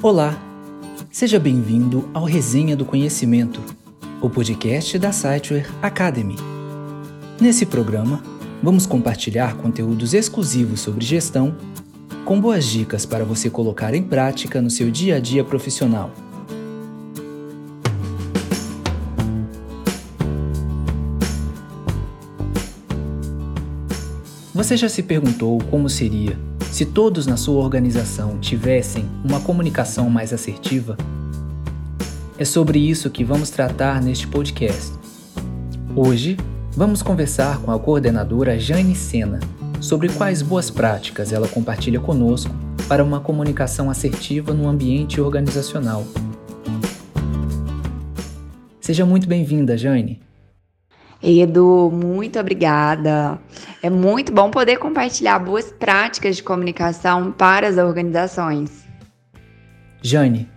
Olá, seja bem-vindo ao Resenha do Conhecimento, o podcast da Siteware Academy. Nesse programa, vamos compartilhar conteúdos exclusivos sobre gestão, com boas dicas para você colocar em prática no seu dia a dia profissional. Você já se perguntou como seria se todos na sua organização tivessem uma comunicação mais assertiva, é sobre isso que vamos tratar neste podcast. Hoje, vamos conversar com a coordenadora Jane Sena sobre quais boas práticas ela compartilha conosco para uma comunicação assertiva no ambiente organizacional. Seja muito bem-vinda, Jane. Edu, muito obrigada. É muito bom poder compartilhar boas práticas de comunicação para as organizações. Jane,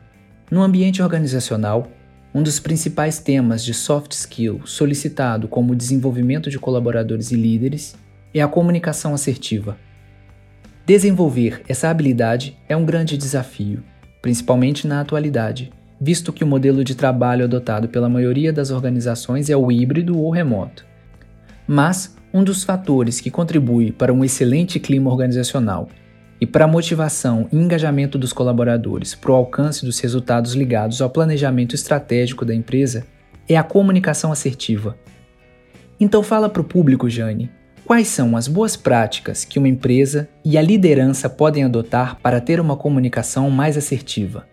no ambiente organizacional, um dos principais temas de soft skill solicitado como desenvolvimento de colaboradores e líderes é a comunicação assertiva. Desenvolver essa habilidade é um grande desafio, principalmente na atualidade visto que o modelo de trabalho adotado pela maioria das organizações é o híbrido ou remoto. Mas um dos fatores que contribui para um excelente clima organizacional e para a motivação e engajamento dos colaboradores para o alcance dos resultados ligados ao planejamento estratégico da empresa é a comunicação assertiva. Então fala para o público, Jane, quais são as boas práticas que uma empresa e a liderança podem adotar para ter uma comunicação mais assertiva?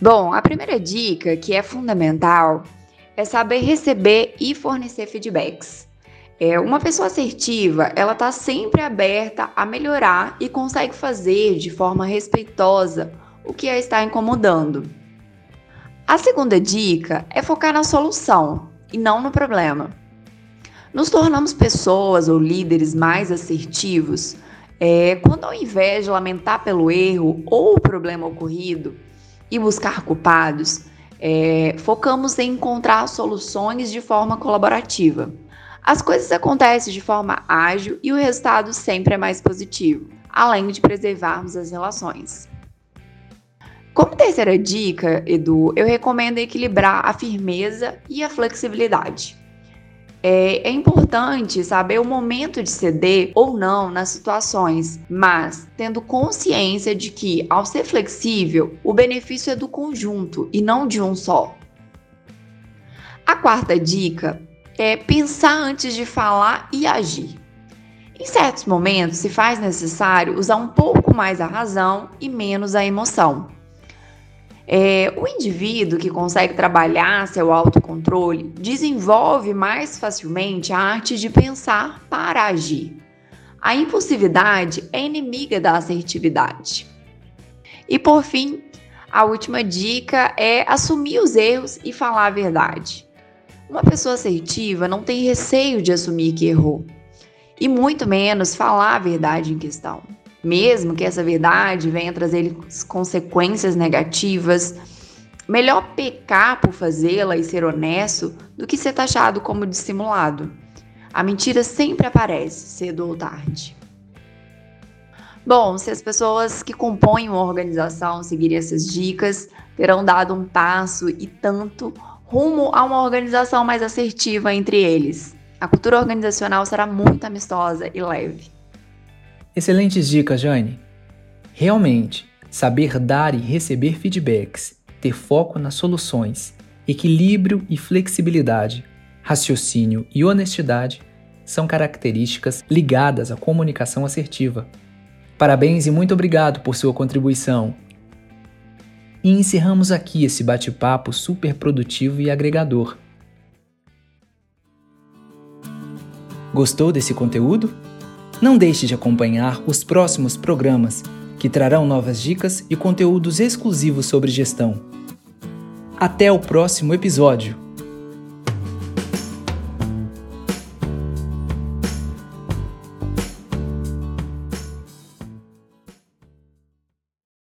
Bom, a primeira dica, que é fundamental, é saber receber e fornecer feedbacks. É, uma pessoa assertiva, ela está sempre aberta a melhorar e consegue fazer de forma respeitosa o que a está incomodando. A segunda dica é focar na solução e não no problema. Nos tornamos pessoas ou líderes mais assertivos é, quando, ao invés de lamentar pelo erro ou o problema ocorrido, e buscar culpados, é, focamos em encontrar soluções de forma colaborativa. As coisas acontecem de forma ágil e o resultado sempre é mais positivo, além de preservarmos as relações. Como terceira dica, Edu, eu recomendo equilibrar a firmeza e a flexibilidade. É, é, importante saber o momento de ceder ou não nas situações, mas tendo consciência de que, ao ser flexível, o benefício é do conjunto e não de um só. A quarta dica é pensar antes de falar e agir. Em certos momentos, se faz necessário usar um pouco mais a razão e menos a emoção. É, o indivíduo que consegue trabalhar seu autocontrole desenvolve mais facilmente a arte de pensar para agir. A impulsividade é inimiga da assertividade. E por fim, a última dica é assumir os erros e falar a verdade. Uma pessoa assertiva não tem receio de assumir que errou, e muito menos falar a verdade em questão mesmo que essa verdade venha trazer consequências negativas. Melhor pecar por fazê-la e ser honesto do que ser taxado como dissimulado. A mentira sempre aparece, cedo ou tarde. Bom, se as pessoas que compõem uma organização seguirem essas dicas, terão dado um passo e tanto rumo a uma organização mais assertiva entre eles. A cultura organizacional será muito amistosa e leve. Excelentes dicas, Jane. Realmente, saber dar e receber feedbacks, ter foco nas soluções, equilíbrio e flexibilidade, raciocínio e honestidade são características ligadas à comunicação assertiva. Parabéns e muito obrigado por sua contribuição. E encerramos aqui esse bate-papo super produtivo e agregador. Gostou desse conteúdo? Não deixe de acompanhar os próximos programas, que trarão novas dicas e conteúdos exclusivos sobre gestão. Até o próximo episódio!